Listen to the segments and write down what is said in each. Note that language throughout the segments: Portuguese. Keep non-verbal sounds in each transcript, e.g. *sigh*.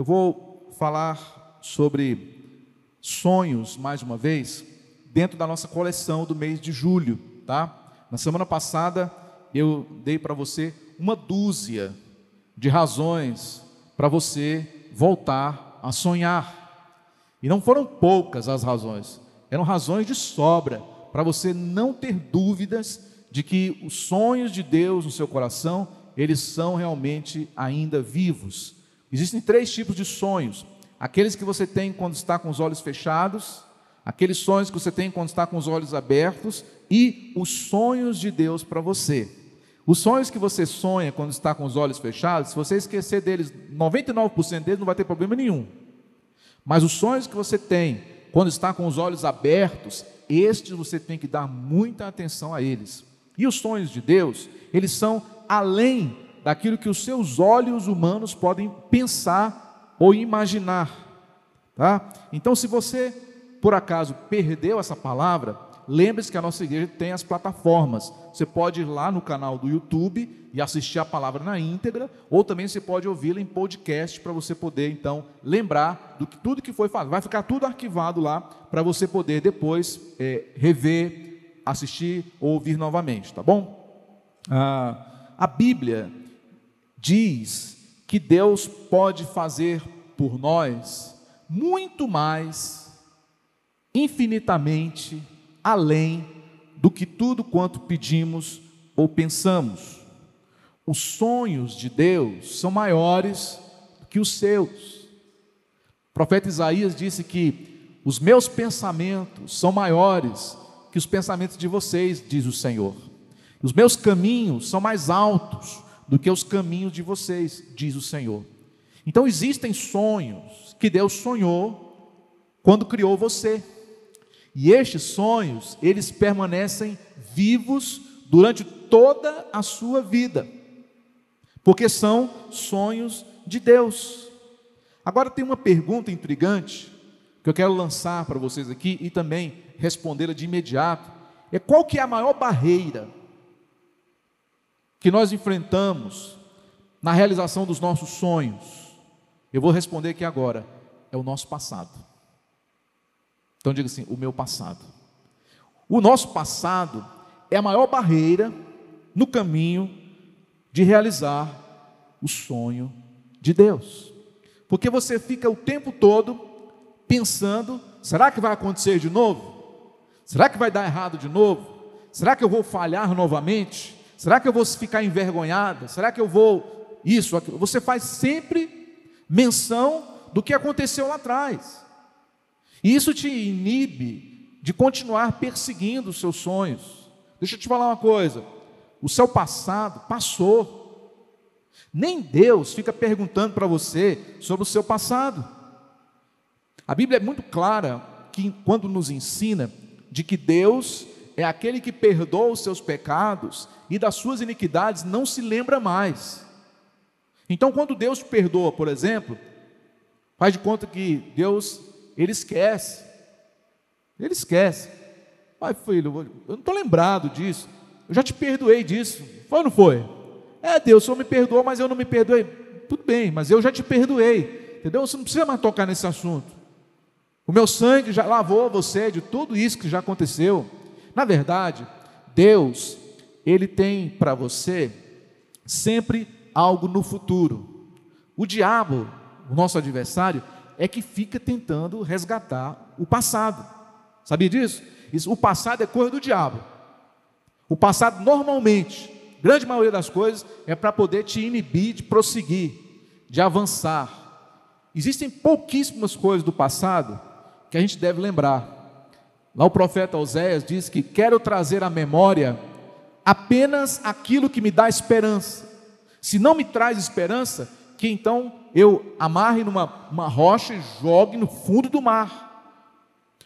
Eu vou falar sobre sonhos mais uma vez, dentro da nossa coleção do mês de julho, tá? Na semana passada eu dei para você uma dúzia de razões para você voltar a sonhar. E não foram poucas as razões, eram razões de sobra para você não ter dúvidas de que os sonhos de Deus no seu coração, eles são realmente ainda vivos. Existem três tipos de sonhos: aqueles que você tem quando está com os olhos fechados, aqueles sonhos que você tem quando está com os olhos abertos e os sonhos de Deus para você. Os sonhos que você sonha quando está com os olhos fechados, se você esquecer deles, 99% deles não vai ter problema nenhum. Mas os sonhos que você tem quando está com os olhos abertos, estes você tem que dar muita atenção a eles. E os sonhos de Deus, eles são além daquilo que os seus olhos humanos podem pensar ou imaginar. Tá? Então, se você por acaso perdeu essa palavra, lembre-se que a nossa igreja tem as plataformas. Você pode ir lá no canal do YouTube e assistir a palavra na íntegra, ou também você pode ouvi-la em podcast para você poder então lembrar do que tudo que foi falado. Vai ficar tudo arquivado lá para você poder depois é, rever, assistir ou ouvir novamente, tá bom? Ah, a Bíblia diz que Deus pode fazer por nós muito mais, infinitamente além do que tudo quanto pedimos ou pensamos. Os sonhos de Deus são maiores do que os seus. O profeta Isaías disse que os meus pensamentos são maiores que os pensamentos de vocês, diz o Senhor. Os meus caminhos são mais altos do que os caminhos de vocês, diz o Senhor. Então existem sonhos que Deus sonhou quando criou você. E estes sonhos, eles permanecem vivos durante toda a sua vida, porque são sonhos de Deus. Agora tem uma pergunta intrigante que eu quero lançar para vocês aqui e também respondê-la de imediato. É qual que é a maior barreira que nós enfrentamos na realização dos nossos sonhos? Eu vou responder aqui agora, é o nosso passado. Então diga assim: o meu passado. O nosso passado é a maior barreira no caminho de realizar o sonho de Deus. Porque você fica o tempo todo pensando: será que vai acontecer de novo? Será que vai dar errado de novo? Será que eu vou falhar novamente? Será que eu vou ficar envergonhada? Será que eu vou isso? Aquilo? Você faz sempre menção do que aconteceu lá atrás. E isso te inibe de continuar perseguindo os seus sonhos. Deixa eu te falar uma coisa: o seu passado passou. Nem Deus fica perguntando para você sobre o seu passado. A Bíblia é muito clara que quando nos ensina de que Deus é aquele que perdoa os seus pecados e das suas iniquidades não se lembra mais. Então, quando Deus perdoa, por exemplo, faz de conta que Deus ele esquece. Ele esquece. Pai, filho, eu não estou lembrado disso. Eu já te perdoei disso. Foi ou não foi? É, Deus, o Senhor me perdoou, mas eu não me perdoei. Tudo bem, mas eu já te perdoei. Entendeu? Você não precisa mais tocar nesse assunto. O meu sangue já lavou você de tudo isso que já aconteceu. Na verdade, Deus, Ele tem para você sempre algo no futuro. O diabo, o nosso adversário, é que fica tentando resgatar o passado. Sabia disso? Isso, o passado é coisa do diabo. O passado, normalmente, grande maioria das coisas, é para poder te inibir de prosseguir, de avançar. Existem pouquíssimas coisas do passado que a gente deve lembrar. Lá o profeta Oséias diz que quero trazer à memória apenas aquilo que me dá esperança. Se não me traz esperança, que então eu amarre numa uma rocha e jogue no fundo do mar.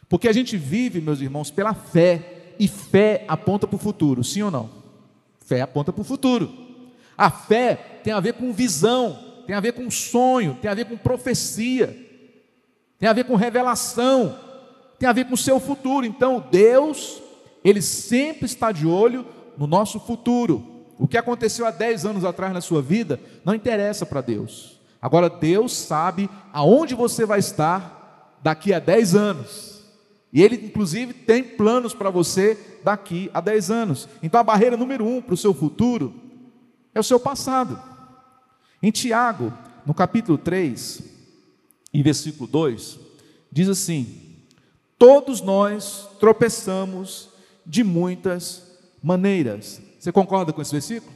Porque a gente vive, meus irmãos, pela fé, e fé aponta para o futuro, sim ou não? Fé aponta para o futuro. A fé tem a ver com visão, tem a ver com sonho, tem a ver com profecia, tem a ver com revelação, tem a ver com o seu futuro. Então, Deus, Ele sempre está de olho no nosso futuro. O que aconteceu há 10 anos atrás na sua vida não interessa para Deus. Agora, Deus sabe aonde você vai estar daqui a 10 anos. E Ele, inclusive, tem planos para você daqui a 10 anos. Então, a barreira número um para o seu futuro é o seu passado. Em Tiago, no capítulo 3, e versículo 2, diz assim: Todos nós tropeçamos de muitas maneiras. Você concorda com esse versículo?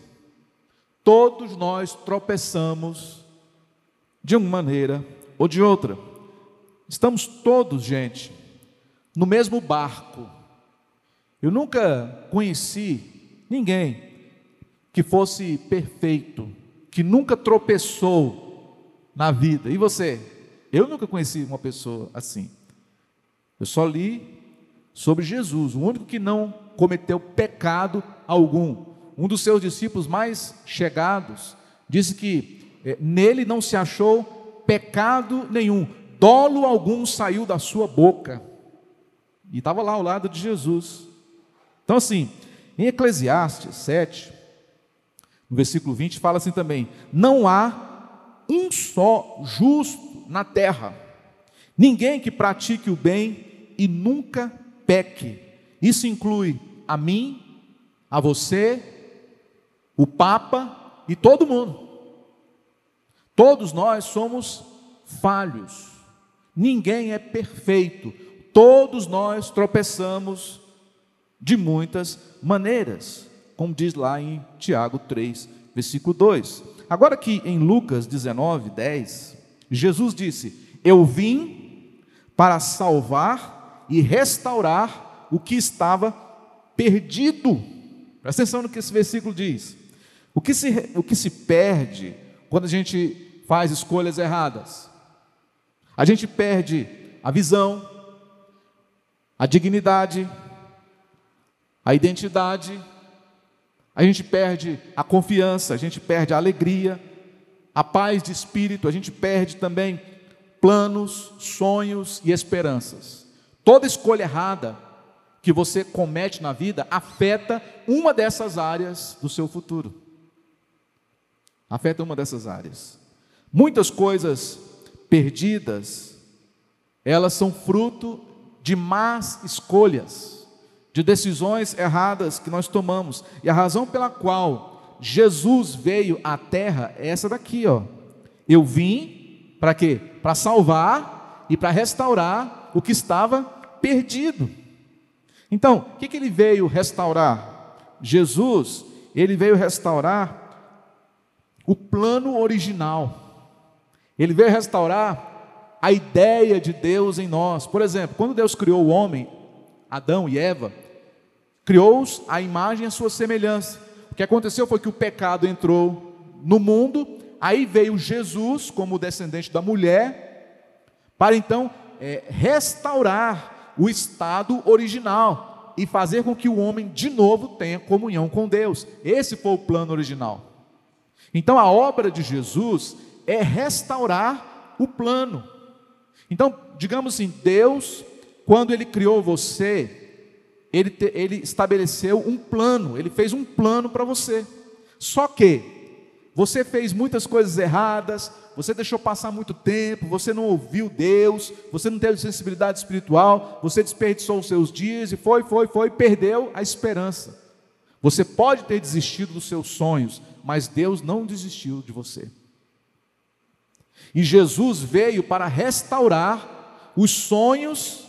Todos nós tropeçamos de uma maneira ou de outra. Estamos todos, gente, no mesmo barco. Eu nunca conheci ninguém que fosse perfeito, que nunca tropeçou na vida. E você? Eu nunca conheci uma pessoa assim. Eu só li sobre Jesus, o único que não cometeu pecado algum. Um dos seus discípulos mais chegados disse que é, nele não se achou pecado nenhum, dolo algum saiu da sua boca. E estava lá ao lado de Jesus. Então, assim, em Eclesiastes 7, no versículo 20, fala assim também: Não há um só justo na terra, ninguém que pratique o bem e nunca peque. Isso inclui a mim, a você, o Papa e todo mundo. Todos nós somos falhos, ninguém é perfeito, todos nós tropeçamos de muitas maneiras, como diz lá em Tiago 3, versículo 2. Agora que em Lucas 19, 10, Jesus disse: Eu vim para salvar e restaurar o que estava perdido. Presta atenção no que esse versículo diz. O que se, o que se perde quando a gente faz escolhas erradas? A gente perde a visão, a dignidade, a identidade, a gente perde a confiança, a gente perde a alegria, a paz de espírito, a gente perde também planos, sonhos e esperanças. Toda escolha errada que você comete na vida afeta uma dessas áreas do seu futuro. Afeta uma dessas áreas. Muitas coisas perdidas, elas são fruto de más escolhas, de decisões erradas que nós tomamos. E a razão pela qual Jesus veio à terra é essa daqui, ó. Eu vim para quê? Para salvar e para restaurar o que estava perdido. Então, o que, que ele veio restaurar? Jesus, ele veio restaurar o plano original. Ele veio restaurar a ideia de Deus em nós. Por exemplo, quando Deus criou o homem, Adão e Eva, criou-os à imagem e à sua semelhança. O que aconteceu foi que o pecado entrou no mundo, aí veio Jesus como descendente da mulher, para então é, restaurar o estado original e fazer com que o homem de novo tenha comunhão com Deus. Esse foi o plano original. Então a obra de Jesus é restaurar o plano. Então, digamos assim, Deus, quando Ele criou você, Ele, te, ele estabeleceu um plano, Ele fez um plano para você. Só que você fez muitas coisas erradas, você deixou passar muito tempo, você não ouviu Deus, você não teve sensibilidade espiritual, você desperdiçou os seus dias e foi, foi, foi, perdeu a esperança. Você pode ter desistido dos seus sonhos, mas Deus não desistiu de você. E Jesus veio para restaurar os sonhos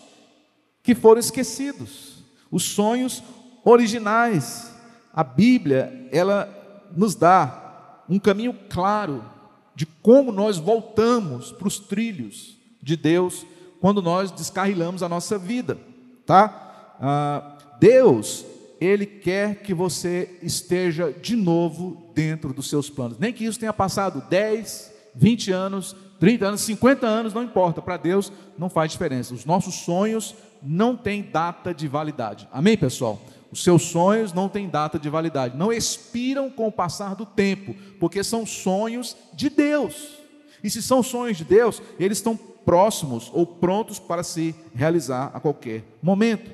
que foram esquecidos, os sonhos originais. A Bíblia, ela nos dá um caminho claro de como nós voltamos para os trilhos de Deus quando nós descarrilamos a nossa vida, tá? Ah, Deus, Ele quer que você esteja de novo dentro dos seus planos, nem que isso tenha passado 10, 20 anos, 30 anos, 50 anos, não importa, para Deus não faz diferença, os nossos sonhos não têm data de validade, amém pessoal? Os seus sonhos não têm data de validade, não expiram com o passar do tempo, porque são sonhos de Deus. E se são sonhos de Deus, eles estão próximos ou prontos para se realizar a qualquer momento.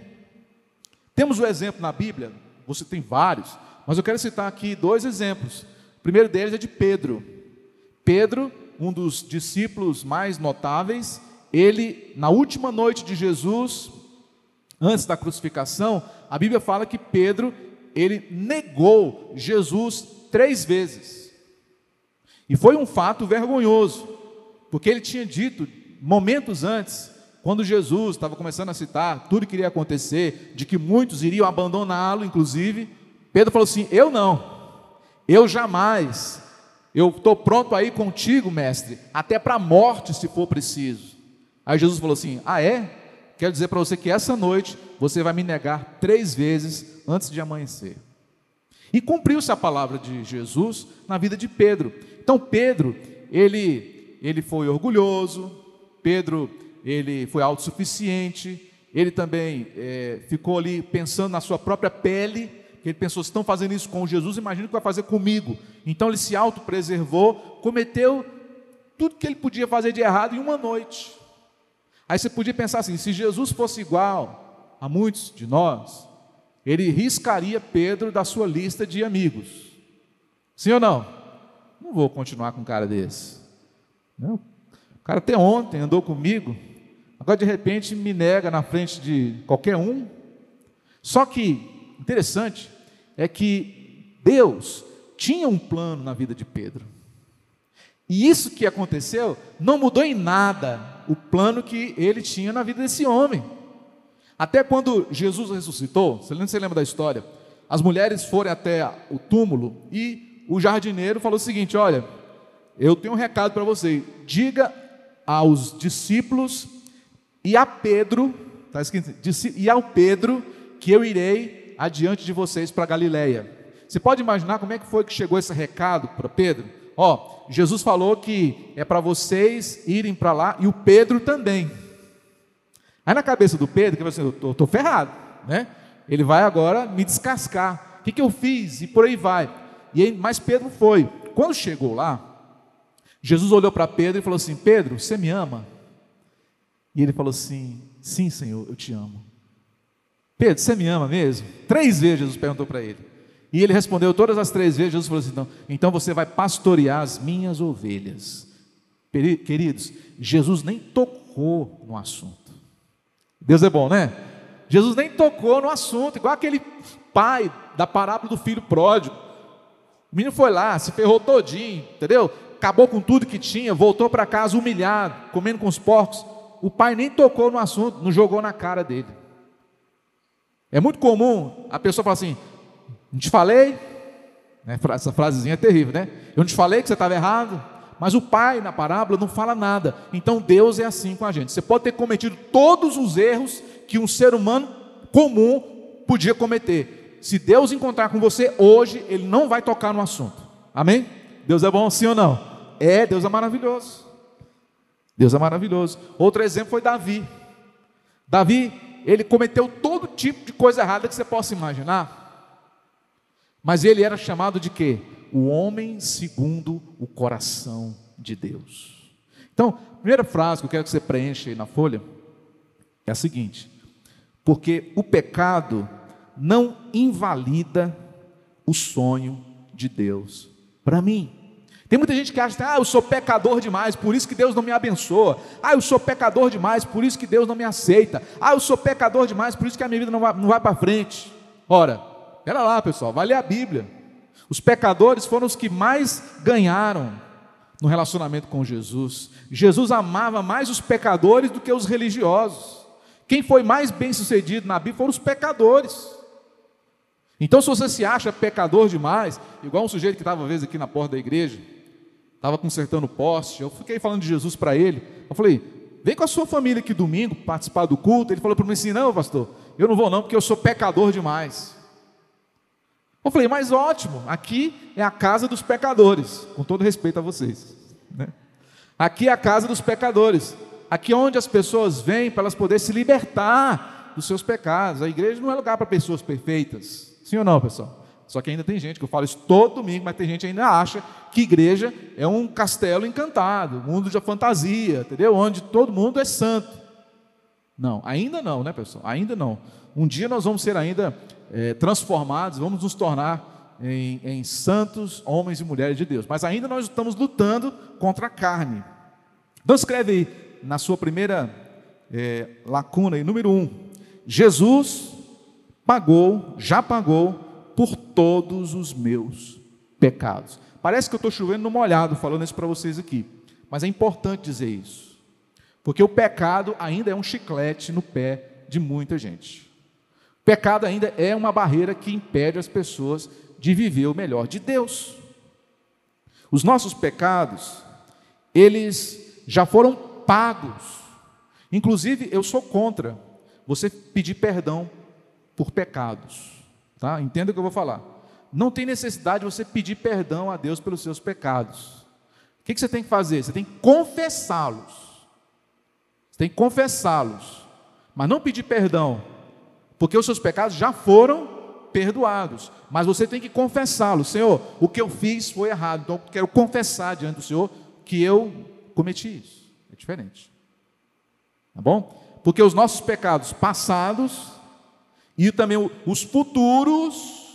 Temos o um exemplo na Bíblia, você tem vários, mas eu quero citar aqui dois exemplos. O primeiro deles é de Pedro. Pedro um dos discípulos mais notáveis, ele, na última noite de Jesus, antes da crucificação, a Bíblia fala que Pedro, ele negou Jesus três vezes. E foi um fato vergonhoso, porque ele tinha dito, momentos antes, quando Jesus estava começando a citar tudo que iria acontecer, de que muitos iriam abandoná-lo, inclusive, Pedro falou assim: Eu não, eu jamais, eu estou pronto aí contigo, mestre, até para a morte, se for preciso. Aí Jesus falou assim: Ah, é? Quero dizer para você que essa noite você vai me negar três vezes antes de amanhecer. E cumpriu-se a palavra de Jesus na vida de Pedro. Então, Pedro, ele, ele foi orgulhoso, Pedro, ele foi autossuficiente, ele também é, ficou ali pensando na sua própria pele, ele pensou, se estão fazendo isso com Jesus, imagina o que vai fazer comigo. Então ele se autopreservou, cometeu tudo que ele podia fazer de errado em uma noite. Aí você podia pensar assim: se Jesus fosse igual a muitos de nós, ele riscaria Pedro da sua lista de amigos. Sim ou não? Não vou continuar com um cara desse. Não. O cara até ontem andou comigo, agora de repente me nega na frente de qualquer um. Só que, interessante, é que Deus tinha um plano na vida de Pedro. E isso que aconteceu não mudou em nada o plano que ele tinha na vida desse homem. Até quando Jesus ressuscitou, você lembra da história? As mulheres foram até o túmulo e o jardineiro falou o seguinte: Olha, eu tenho um recado para você. Diga aos discípulos e a Pedro, está escrito, e ao Pedro que eu irei adiante de vocês para Galiléia. Você pode imaginar como é que foi que chegou esse recado para Pedro? Ó, Jesus falou que é para vocês irem para lá e o Pedro também. Aí na cabeça do Pedro, que vai assim, eu estou ferrado, né? Ele vai agora me descascar. O que, que eu fiz? E por aí vai. E aí, mas Pedro foi. Quando chegou lá, Jesus olhou para Pedro e falou assim: Pedro, você me ama? E ele falou assim: Sim, Senhor, eu te amo. Pedro, você me ama mesmo? Três vezes Jesus perguntou para ele. E ele respondeu todas as três vezes. Jesus falou assim: então, então você vai pastorear as minhas ovelhas. Queridos, Jesus nem tocou no assunto. Deus é bom, né? Jesus nem tocou no assunto, igual aquele pai da parábola do filho pródigo. O menino foi lá, se ferrou todinho, entendeu? Acabou com tudo que tinha, voltou para casa humilhado, comendo com os porcos. O pai nem tocou no assunto, não jogou na cara dele. É muito comum a pessoa falar assim: Não te falei? Né? Essa frasezinha é terrível, né? Eu não te falei que você estava errado. Mas o pai na parábola não fala nada. Então Deus é assim com a gente. Você pode ter cometido todos os erros que um ser humano comum podia cometer. Se Deus encontrar com você hoje, Ele não vai tocar no assunto. Amém? Deus é bom, sim ou não? É, Deus é maravilhoso. Deus é maravilhoso. Outro exemplo foi Davi. Davi ele cometeu todo tipo de coisa errada que você possa imaginar. Mas ele era chamado de quê? O homem segundo o coração de Deus. Então, primeira frase que eu quero que você preencha aí na folha é a seguinte: porque o pecado não invalida o sonho de Deus para mim. Tem muita gente que acha, ah, eu sou pecador demais, por isso que Deus não me abençoa. Ah, eu sou pecador demais, por isso que Deus não me aceita. Ah, eu sou pecador demais, por isso que a minha vida não vai, não vai para frente. Ora, pera lá, pessoal, vai ler a Bíblia. Os pecadores foram os que mais ganharam no relacionamento com Jesus. Jesus amava mais os pecadores do que os religiosos. Quem foi mais bem sucedido na Bíblia foram os pecadores. Então, se você se acha pecador demais, igual um sujeito que estava uma vez aqui na porta da igreja, estava consertando poste, eu fiquei falando de Jesus para ele. Eu falei, vem com a sua família aqui domingo participar do culto. Ele falou para mim assim: não, pastor, eu não vou não, porque eu sou pecador demais. Eu falei, mas ótimo, aqui é a casa dos pecadores, com todo respeito a vocês. Né? Aqui é a casa dos pecadores, aqui é onde as pessoas vêm para elas poderem se libertar dos seus pecados. A igreja não é lugar para pessoas perfeitas, sim ou não, pessoal? Só que ainda tem gente, que eu falo isso todo domingo, mas tem gente que ainda acha que igreja é um castelo encantado, mundo de fantasia, entendeu? Onde todo mundo é santo. Não, ainda não, né, pessoal? Ainda não. Um dia nós vamos ser ainda é, transformados, vamos nos tornar em, em, santos, homens e mulheres de Deus. Mas ainda nós estamos lutando contra a carne. Então escreve aí, na sua primeira é, lacuna, aí, número um: Jesus pagou, já pagou por todos os meus pecados. Parece que eu estou chovendo no molhado falando isso para vocês aqui, mas é importante dizer isso, porque o pecado ainda é um chiclete no pé de muita gente. Pecado ainda é uma barreira que impede as pessoas de viver o melhor de Deus. Os nossos pecados, eles já foram pagos. Inclusive, eu sou contra você pedir perdão por pecados. Tá? Entenda o que eu vou falar. Não tem necessidade de você pedir perdão a Deus pelos seus pecados. O que você tem que fazer? Você tem que confessá-los. Você tem que confessá-los. Mas não pedir perdão, porque os seus pecados já foram perdoados. Mas você tem que confessá-los. Senhor, o que eu fiz foi errado. Então eu quero confessar diante do Senhor que eu cometi isso. É diferente. Tá bom? Porque os nossos pecados passados e também os futuros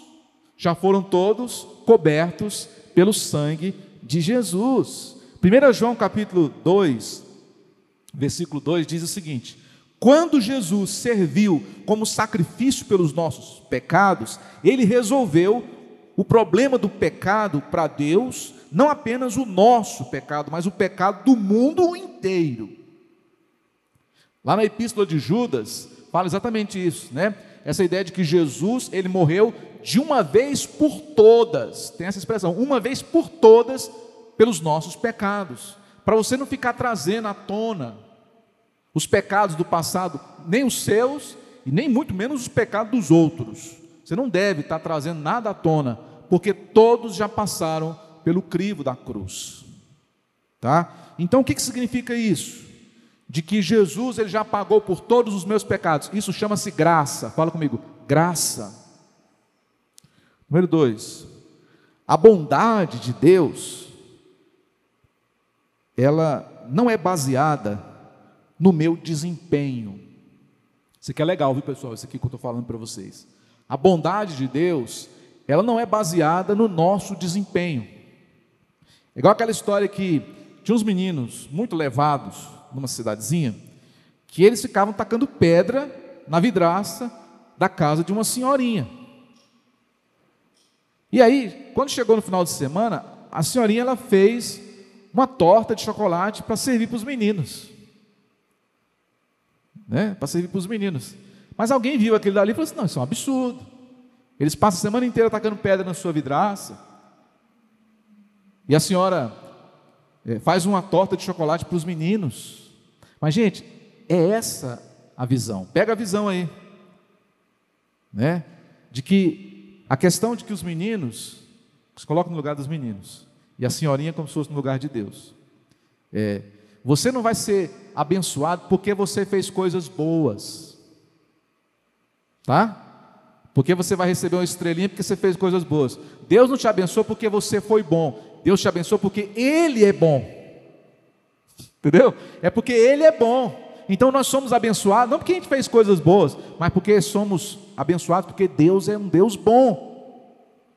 já foram todos cobertos pelo sangue de Jesus. 1 João capítulo 2, versículo 2 diz o seguinte: Quando Jesus serviu como sacrifício pelos nossos pecados, ele resolveu o problema do pecado para Deus, não apenas o nosso pecado, mas o pecado do mundo inteiro. Lá na epístola de Judas, fala exatamente isso, né? essa ideia de que Jesus, ele morreu de uma vez por todas, tem essa expressão, uma vez por todas, pelos nossos pecados, para você não ficar trazendo à tona os pecados do passado, nem os seus, e nem muito menos os pecados dos outros. Você não deve estar trazendo nada à tona, porque todos já passaram pelo crivo da cruz. Tá? Então o que, que significa isso? de que Jesus ele já pagou por todos os meus pecados. Isso chama-se graça. Fala comigo, graça. Número dois, a bondade de Deus, ela não é baseada no meu desempenho. Isso aqui é legal, viu pessoal? Isso aqui que eu estou falando para vocês. A bondade de Deus, ela não é baseada no nosso desempenho. É igual aquela história que tinha uns meninos muito levados, numa cidadezinha, que eles ficavam tacando pedra na vidraça da casa de uma senhorinha. E aí, quando chegou no final de semana, a senhorinha ela fez uma torta de chocolate para servir para os meninos. Né? Para servir para os meninos. Mas alguém viu aquilo dali e falou assim: não, isso é um absurdo. Eles passam a semana inteira tacando pedra na sua vidraça. E a senhora é, faz uma torta de chocolate para os meninos. Mas, gente, é essa a visão. Pega a visão aí. Né? De que a questão de que os meninos se colocam no lugar dos meninos e a senhorinha como se fosse no lugar de Deus. É, você não vai ser abençoado porque você fez coisas boas. Tá? Porque você vai receber uma estrelinha porque você fez coisas boas. Deus não te abençoou porque você foi bom. Deus te abençoou porque Ele é bom. Entendeu? É porque Ele é bom. Então nós somos abençoados, não porque a gente fez coisas boas, mas porque somos abençoados porque Deus é um Deus bom.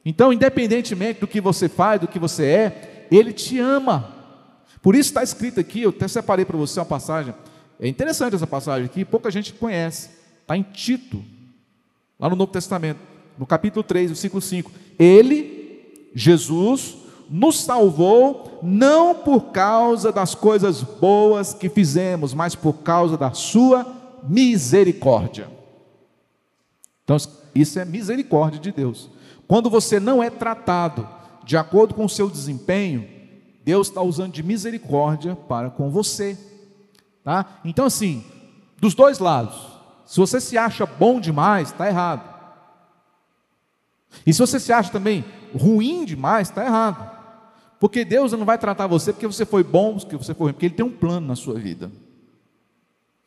Então, independentemente do que você faz, do que você é, Ele te ama. Por isso está escrito aqui, eu até separei para você uma passagem. É interessante essa passagem aqui, pouca gente conhece. Está em Tito, lá no Novo Testamento, no capítulo 3, versículo 5. Ele, Jesus, nos salvou não por causa das coisas boas que fizemos, mas por causa da sua misericórdia. Então, isso é misericórdia de Deus. Quando você não é tratado de acordo com o seu desempenho, Deus está usando de misericórdia para com você. Tá? Então, assim, dos dois lados, se você se acha bom demais, está errado. E se você se acha também ruim demais, está errado. Porque Deus não vai tratar você porque você foi bom, porque você foi ruim, porque Ele tem um plano na sua vida.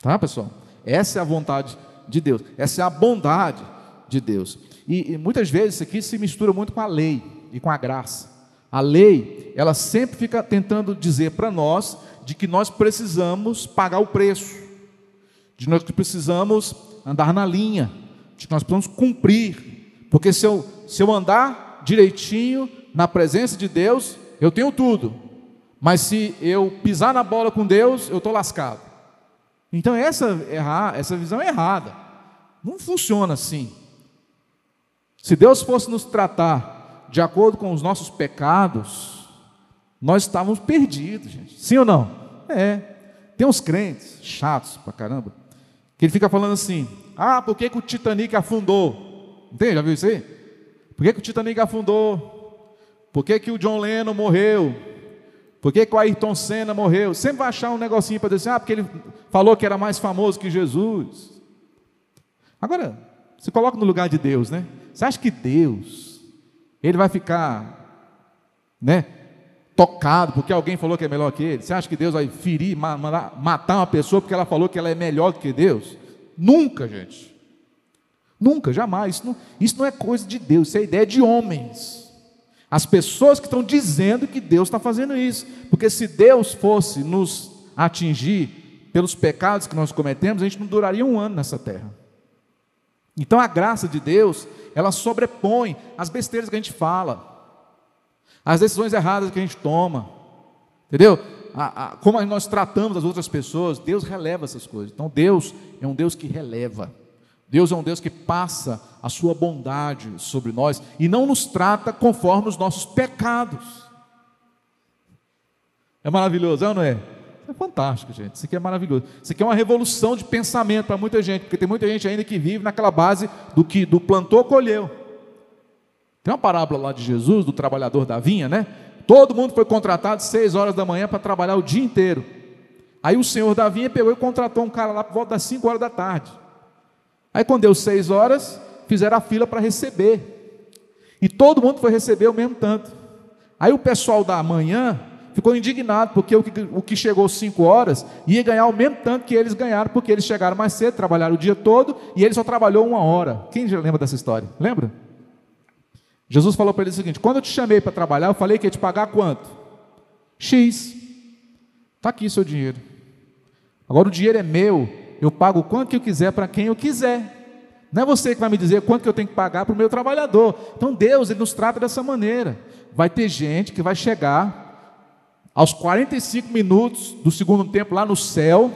Tá, pessoal? Essa é a vontade de Deus, essa é a bondade de Deus. E, e muitas vezes isso aqui se mistura muito com a lei e com a graça. A lei, ela sempre fica tentando dizer para nós de que nós precisamos pagar o preço, de nós que precisamos andar na linha, de que nós precisamos cumprir, porque se eu, se eu andar direitinho na presença de Deus, eu tenho tudo. Mas se eu pisar na bola com Deus, eu estou lascado. Então essa, essa visão é errada. Não funciona assim. Se Deus fosse nos tratar de acordo com os nossos pecados, nós estávamos perdidos, gente. Sim ou não? É. Tem uns crentes chatos pra caramba, que ele fica falando assim: ah, por que, que o Titanic afundou? Entende? Já viu isso aí? Por que, que o Titanic afundou? Por que, que o John Lennon morreu? Por que, que o Ayrton Senna morreu? Sempre vai achar um negocinho para dizer, ah, porque ele falou que era mais famoso que Jesus. Agora, se coloca no lugar de Deus, né? Você acha que Deus, ele vai ficar, né, tocado porque alguém falou que é melhor que ele? Você acha que Deus vai ferir, matar uma pessoa porque ela falou que ela é melhor que Deus? Nunca, gente. Nunca, jamais. Isso não, isso não é coisa de Deus, isso é ideia de homens. As pessoas que estão dizendo que Deus está fazendo isso. Porque se Deus fosse nos atingir pelos pecados que nós cometemos, a gente não duraria um ano nessa terra. Então a graça de Deus, ela sobrepõe as besteiras que a gente fala, as decisões erradas que a gente toma, entendeu? A, a, como nós tratamos as outras pessoas, Deus releva essas coisas. Então Deus é um Deus que releva. Deus é um Deus que passa a sua bondade sobre nós e não nos trata conforme os nossos pecados. É maravilhoso, é não é? É fantástico, gente. Isso aqui é maravilhoso. Isso aqui é uma revolução de pensamento para muita gente, porque tem muita gente ainda que vive naquela base do que do plantou colheu. Tem uma parábola lá de Jesus, do trabalhador da vinha, né? Todo mundo foi contratado seis horas da manhã para trabalhar o dia inteiro. Aí o senhor da vinha pegou e contratou um cara lá por volta das cinco horas da tarde. Aí quando deu seis horas, fizeram a fila para receber. E todo mundo foi receber o mesmo tanto. Aí o pessoal da manhã ficou indignado, porque o que, o que chegou cinco horas ia ganhar o mesmo tanto que eles ganharam, porque eles chegaram mais cedo, trabalharam o dia todo, e ele só trabalhou uma hora. Quem já lembra dessa história? Lembra? Jesus falou para ele o seguinte: quando eu te chamei para trabalhar, eu falei que ia te pagar quanto? X. Está aqui seu dinheiro. Agora o dinheiro é meu, eu pago quanto que eu quiser para quem eu quiser. Não é você que vai me dizer quanto que eu tenho que pagar para o meu trabalhador. Então Deus ele nos trata dessa maneira. Vai ter gente que vai chegar aos 45 minutos do segundo tempo lá no céu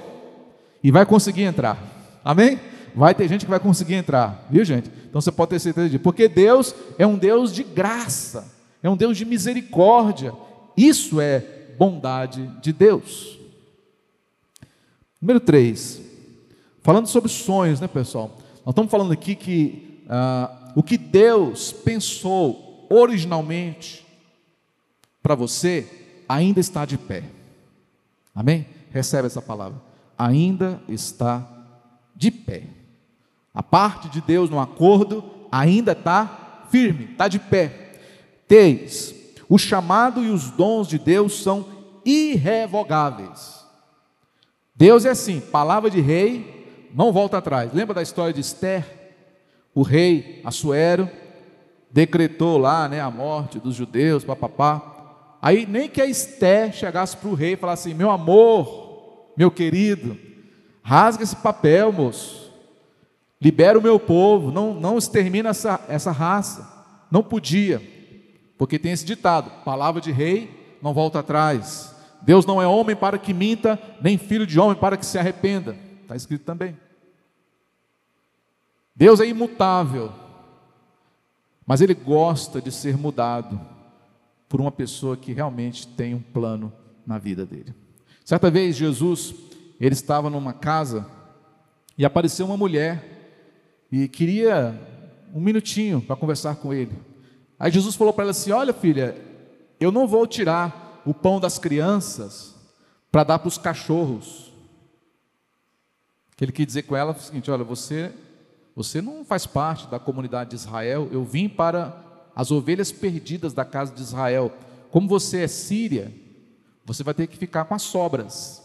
e vai conseguir entrar. Amém? Vai ter gente que vai conseguir entrar, viu gente? Então você pode ter certeza disso, porque Deus é um Deus de graça, é um Deus de misericórdia. Isso é bondade de Deus. Número 3, falando sobre sonhos, né, pessoal? Nós estamos falando aqui que ah, o que Deus pensou originalmente para você ainda está de pé. Amém? Recebe essa palavra. Ainda está de pé. A parte de Deus no acordo ainda está firme, está de pé. Três, o chamado e os dons de Deus são irrevogáveis. Deus é assim, palavra de rei, não volta atrás. Lembra da história de Esther? O rei Assuero decretou lá né, a morte dos judeus, papapá. Aí nem que a Esther chegasse para o rei e falasse assim: meu amor, meu querido, rasga esse papel, moço. Libera o meu povo, não, não extermina essa, essa raça. Não podia, porque tem esse ditado: palavra de rei não volta atrás. Deus não é homem para que minta, nem filho de homem para que se arrependa. Está escrito também. Deus é imutável, mas Ele gosta de ser mudado por uma pessoa que realmente tem um plano na vida dele. Certa vez, Jesus, ele estava numa casa e apareceu uma mulher e queria um minutinho para conversar com ele. Aí Jesus falou para ela assim: Olha, filha, eu não vou tirar o pão das crianças para dar para os cachorros. Ele quis dizer com ela o seguinte: olha, você, você não faz parte da comunidade de Israel, eu vim para as ovelhas perdidas da casa de Israel. Como você é síria, você vai ter que ficar com as sobras,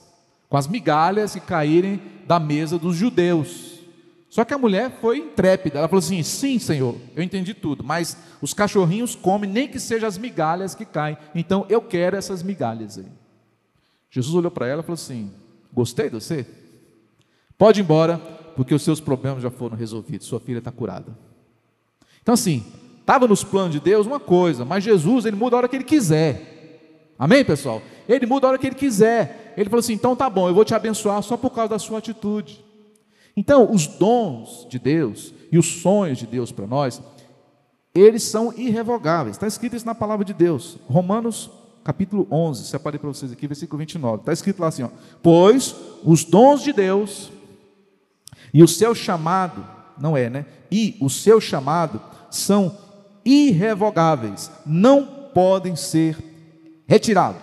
com as migalhas que caírem da mesa dos judeus. Só que a mulher foi intrépida, ela falou assim: sim, Senhor, eu entendi tudo, mas os cachorrinhos comem, nem que sejam as migalhas que caem, então eu quero essas migalhas aí. Jesus olhou para ela e falou assim: gostei de você? Pode ir embora, porque os seus problemas já foram resolvidos, sua filha está curada. Então, assim, estava nos planos de Deus uma coisa, mas Jesus, ele muda a hora que ele quiser. Amém, pessoal? Ele muda a hora que ele quiser. Ele falou assim: então tá bom, eu vou te abençoar só por causa da sua atitude. Então, os dons de Deus e os sonhos de Deus para nós, eles são irrevogáveis. Está escrito isso na palavra de Deus. Romanos capítulo 11, separei para vocês aqui, versículo 29. Está escrito lá assim: ó, Pois os dons de Deus e o seu chamado, não é, né? E o seu chamado são irrevogáveis, não podem ser retirados.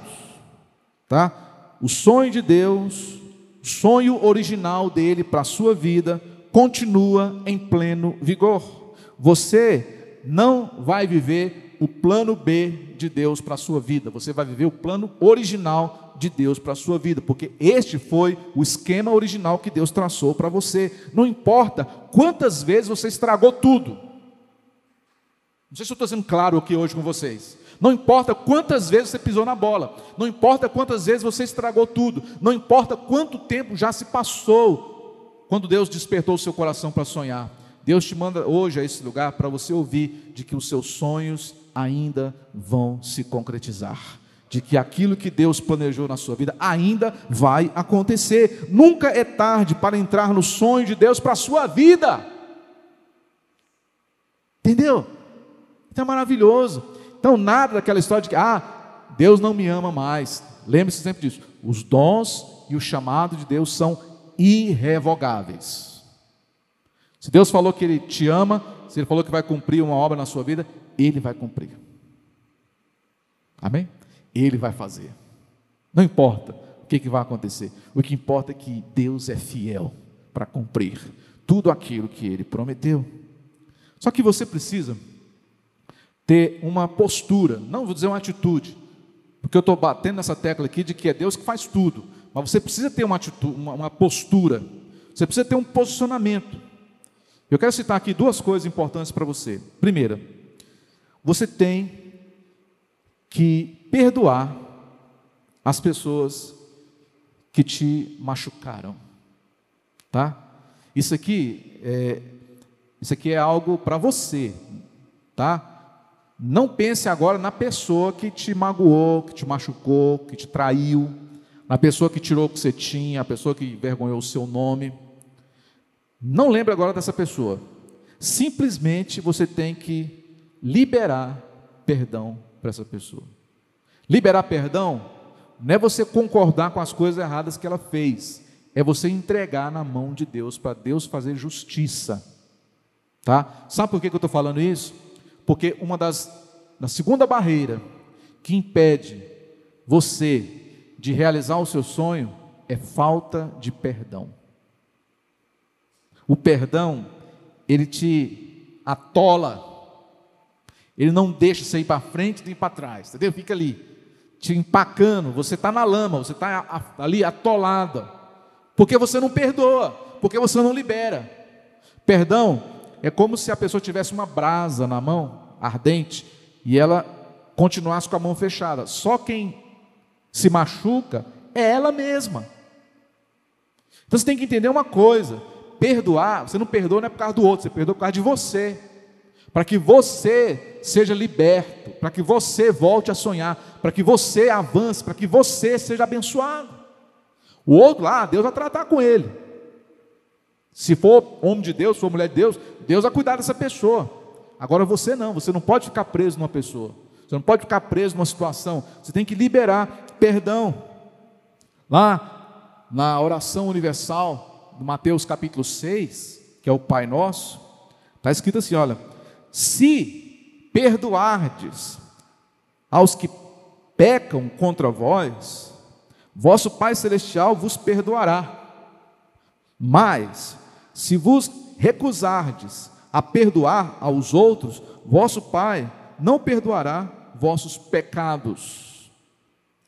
Tá? O sonho de Deus, o sonho original dele para a sua vida, continua em pleno vigor. Você não vai viver o plano B de Deus para a sua vida, você vai viver o plano original de Deus para a sua vida, porque este foi o esquema original que Deus traçou para você. Não importa quantas vezes você estragou tudo, não sei se eu estou sendo claro aqui hoje com vocês. Não importa quantas vezes você pisou na bola, não importa quantas vezes você estragou tudo, não importa quanto tempo já se passou quando Deus despertou o seu coração para sonhar. Deus te manda hoje a esse lugar para você ouvir de que os seus sonhos ainda vão se concretizar. De que aquilo que Deus planejou na sua vida ainda vai acontecer. Nunca é tarde para entrar no sonho de Deus para a sua vida. Entendeu? Então é maravilhoso. Então, nada daquela história de que, ah, Deus não me ama mais. Lembre-se sempre disso. Os dons e o chamado de Deus são irrevogáveis. Se Deus falou que Ele te ama, se Ele falou que vai cumprir uma obra na sua vida, Ele vai cumprir. Amém? Ele vai fazer. Não importa o que, que vai acontecer. O que importa é que Deus é fiel para cumprir tudo aquilo que Ele prometeu. Só que você precisa ter uma postura, não vou dizer uma atitude, porque eu estou batendo nessa tecla aqui de que é Deus que faz tudo, mas você precisa ter uma, atitude, uma, uma postura, você precisa ter um posicionamento. Eu quero citar aqui duas coisas importantes para você. Primeira, você tem que perdoar as pessoas que te machucaram, tá? Isso aqui é, isso aqui é algo para você, tá? Não pense agora na pessoa que te magoou, que te machucou, que te traiu, na pessoa que tirou o que você tinha, a pessoa que envergonhou o seu nome. Não lembre agora dessa pessoa. Simplesmente você tem que liberar perdão para essa pessoa. Liberar perdão não é você concordar com as coisas erradas que ela fez, é você entregar na mão de Deus para Deus fazer justiça. Tá? Sabe por que eu estou falando isso? Porque uma das, da segunda barreira que impede você de realizar o seu sonho é falta de perdão. O perdão, ele te atola, ele não deixa você ir para frente nem para trás, entendeu? Fica ali, te empacando, você está na lama, você está ali atolada, porque você não perdoa, porque você não libera. Perdão é como se a pessoa tivesse uma brasa na mão, ardente, e ela continuasse com a mão fechada. Só quem se machuca é ela mesma. Então você tem que entender uma coisa: perdoar, você não perdoa não é por causa do outro, você perdoa por causa de você. Para que você seja liberto, para que você volte a sonhar, para que você avance, para que você seja abençoado. O outro lá, Deus vai tratar com ele. Se for homem de Deus, se for mulher de Deus, Deus vai cuidar dessa pessoa. Agora você não, você não pode ficar preso numa pessoa. Você não pode ficar preso numa situação. Você tem que liberar perdão. Lá na oração universal do Mateus capítulo 6, que é o Pai Nosso, está escrito assim: olha, se perdoardes aos que pecam contra vós, vosso Pai Celestial vos perdoará. Mas, se vos recusardes a perdoar aos outros, vosso Pai não perdoará vossos pecados.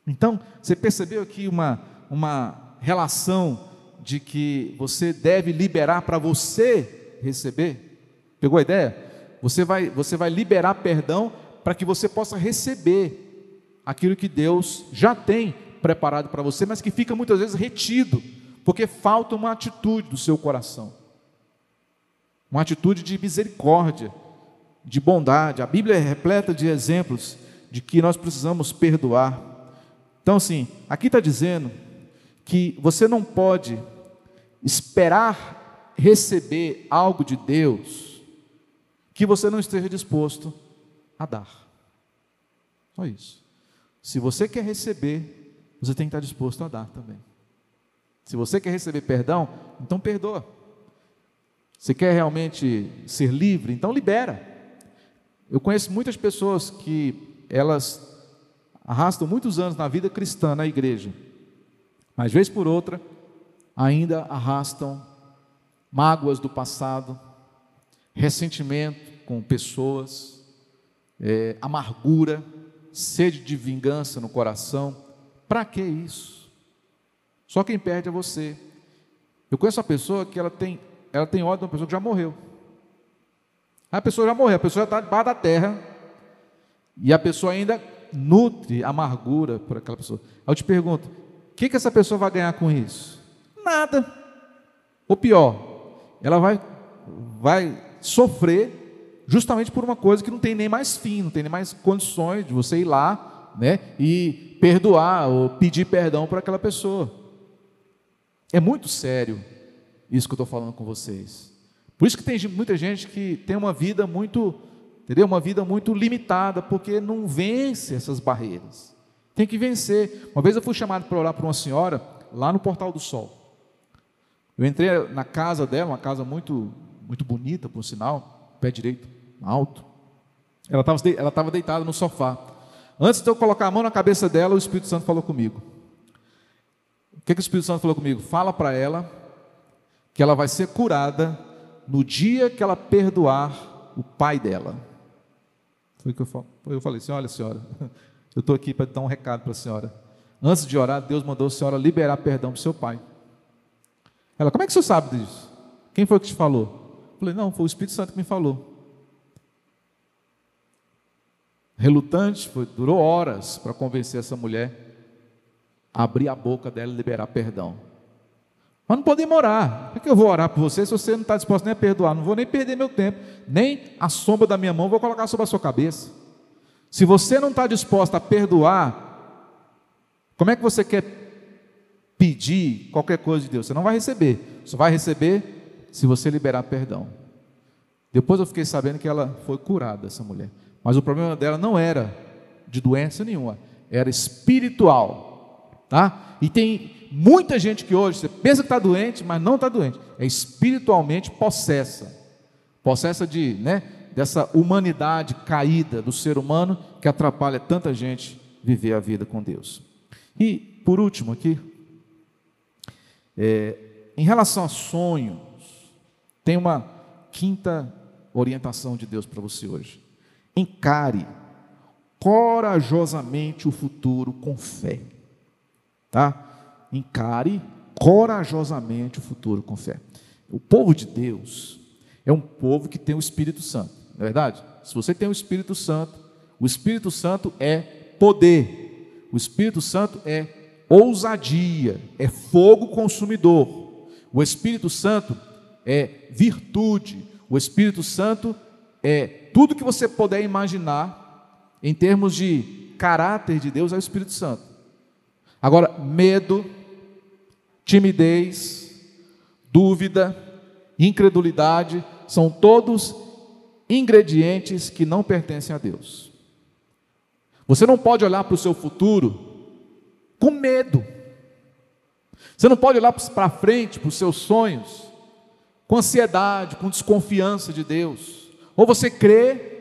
Então, você percebeu aqui uma, uma relação de que você deve liberar para você receber? Pegou a ideia? Você vai, você vai liberar perdão para que você possa receber aquilo que Deus já tem preparado para você, mas que fica muitas vezes retido porque falta uma atitude do seu coração, uma atitude de misericórdia, de bondade. A Bíblia é repleta de exemplos de que nós precisamos perdoar. Então, assim, aqui está dizendo que você não pode esperar receber algo de Deus que você não esteja disposto a dar. Só isso. Se você quer receber, você tem que estar disposto a dar também. Se você quer receber perdão, então perdoa. Você quer realmente ser livre? Então libera. Eu conheço muitas pessoas que elas arrastam muitos anos na vida cristã na igreja, mas vez por outra ainda arrastam mágoas do passado, ressentimento com pessoas, é, amargura, sede de vingança no coração. Para que isso? Só quem perde é você. Eu conheço uma pessoa que ela tem, ela tem ódio de uma pessoa que já morreu. A pessoa já morreu, a pessoa já está debaixo da terra, e a pessoa ainda nutre amargura por aquela pessoa. Aí eu te pergunto: o que, que essa pessoa vai ganhar com isso? Nada. Ou pior, ela vai, vai sofrer justamente por uma coisa que não tem nem mais fim, não tem nem mais condições de você ir lá né, e perdoar ou pedir perdão para aquela pessoa. É muito sério isso que eu estou falando com vocês. Por isso que tem muita gente que tem uma vida muito, entendeu? Uma vida muito limitada, porque não vence essas barreiras. Tem que vencer. Uma vez eu fui chamado para orar para uma senhora lá no Portal do Sol. Eu entrei na casa dela, uma casa muito, muito bonita, por sinal, pé direito, alto. Ela estava ela estava deitada no sofá. Antes de eu colocar a mão na cabeça dela, o Espírito Santo falou comigo. O que, que o Espírito Santo falou comigo? Fala para ela que ela vai ser curada no dia que ela perdoar o pai dela. Foi o que eu, falei. eu falei assim: olha, senhora, *laughs* eu estou aqui para dar um recado para a senhora. Antes de orar, Deus mandou a senhora liberar perdão para o seu pai. Ela, como é que você sabe disso? Quem foi que te falou? Eu falei, não, foi o Espírito Santo que me falou. Relutante, foi, durou horas para convencer essa mulher a abrir a boca dela e liberar perdão. Mas não podemos orar. Por que eu vou orar por você se você não está disposto nem a perdoar? Não vou nem perder meu tempo, nem a sombra da minha mão vou colocar sobre a sua cabeça. Se você não está disposto a perdoar, como é que você quer pedir qualquer coisa de Deus? Você não vai receber. Só vai receber se você liberar perdão. Depois eu fiquei sabendo que ela foi curada, essa mulher. Mas o problema dela não era de doença nenhuma, era espiritual. Tá? E tem muita gente que hoje, você pensa que está doente, mas não está doente, é espiritualmente possessa, possessa de, né, dessa humanidade caída do ser humano que atrapalha tanta gente viver a vida com Deus. E, por último aqui, é, em relação a sonhos, tem uma quinta orientação de Deus para você hoje. Encare corajosamente o futuro com fé. Tá? Encare corajosamente o futuro com fé. O povo de Deus é um povo que tem o Espírito Santo, não é verdade? Se você tem o Espírito Santo, o Espírito Santo é poder, o Espírito Santo é ousadia, é fogo consumidor, o Espírito Santo é virtude, o Espírito Santo é tudo que você puder imaginar em termos de caráter de Deus é o Espírito Santo. Agora, medo, timidez, dúvida, incredulidade, são todos ingredientes que não pertencem a Deus. Você não pode olhar para o seu futuro com medo. Você não pode olhar para frente, para os seus sonhos, com ansiedade, com desconfiança de Deus. Ou você crê,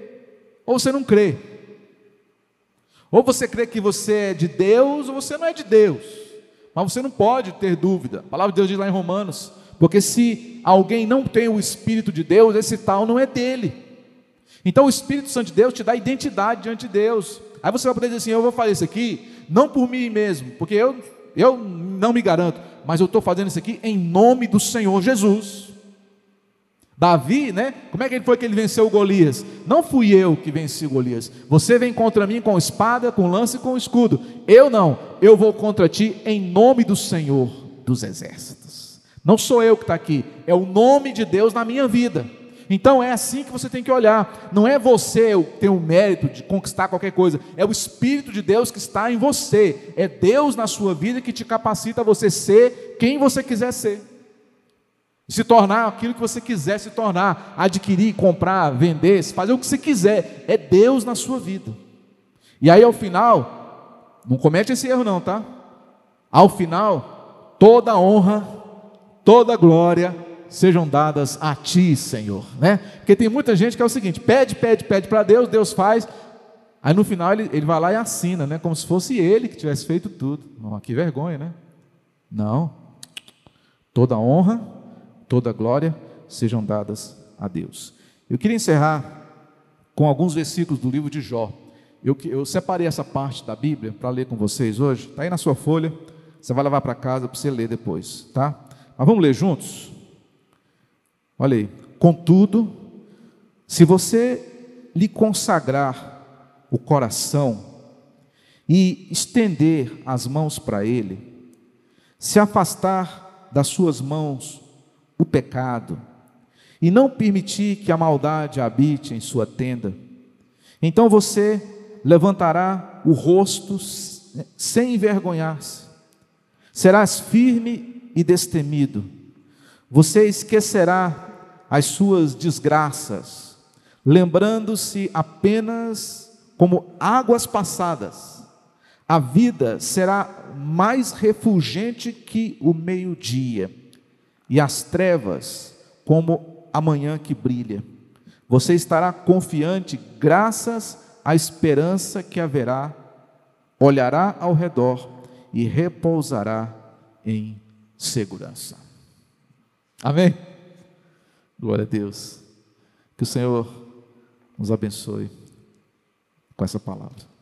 ou você não crê. Ou você crê que você é de Deus, ou você não é de Deus. Mas você não pode ter dúvida. A palavra de Deus diz lá em Romanos: porque se alguém não tem o Espírito de Deus, esse tal não é dele. Então o Espírito Santo de Deus te dá identidade diante de Deus. Aí você vai poder dizer assim: eu vou fazer isso aqui, não por mim mesmo, porque eu, eu não me garanto, mas eu estou fazendo isso aqui em nome do Senhor Jesus. Davi, né? Como é que ele foi que ele venceu Golias? Não fui eu que venci Golias. Você vem contra mim com espada, com lança e com escudo. Eu não. Eu vou contra ti em nome do Senhor dos exércitos. Não sou eu que está aqui. É o nome de Deus na minha vida. Então é assim que você tem que olhar. Não é você ter o mérito de conquistar qualquer coisa, é o Espírito de Deus que está em você. É Deus na sua vida que te capacita a você ser quem você quiser ser. Se tornar aquilo que você quiser se tornar, adquirir, comprar, vender, fazer o que você quiser. É Deus na sua vida. E aí ao final, não comete esse erro não, tá? Ao final, toda honra, toda glória sejam dadas a ti, Senhor, né? Porque tem muita gente que é o seguinte: pede, pede, pede para Deus, Deus faz, aí no final ele, ele vai lá e assina, né? Como se fosse ele que tivesse feito tudo. Oh, que vergonha, né? Não. Toda honra, toda glória sejam dadas a Deus. Eu queria encerrar com alguns versículos do livro de Jó. Eu, eu separei essa parte da Bíblia para ler com vocês hoje. Está aí na sua folha. Você vai levar para casa para você ler depois, tá? Mas vamos ler juntos? Olha aí. Contudo, se você lhe consagrar o coração e estender as mãos para ele, se afastar das suas mãos o pecado e não permitir que a maldade habite em sua tenda, então você levantará o rosto sem envergonhar-se, serás firme e destemido. Você esquecerá as suas desgraças, lembrando-se apenas como águas passadas. A vida será mais refulgente que o meio-dia, e as trevas como a manhã que brilha. Você estará confiante graças à esperança que haverá, olhará ao redor e repousará em segurança. Amém? Glória a Deus. Que o Senhor nos abençoe com essa palavra.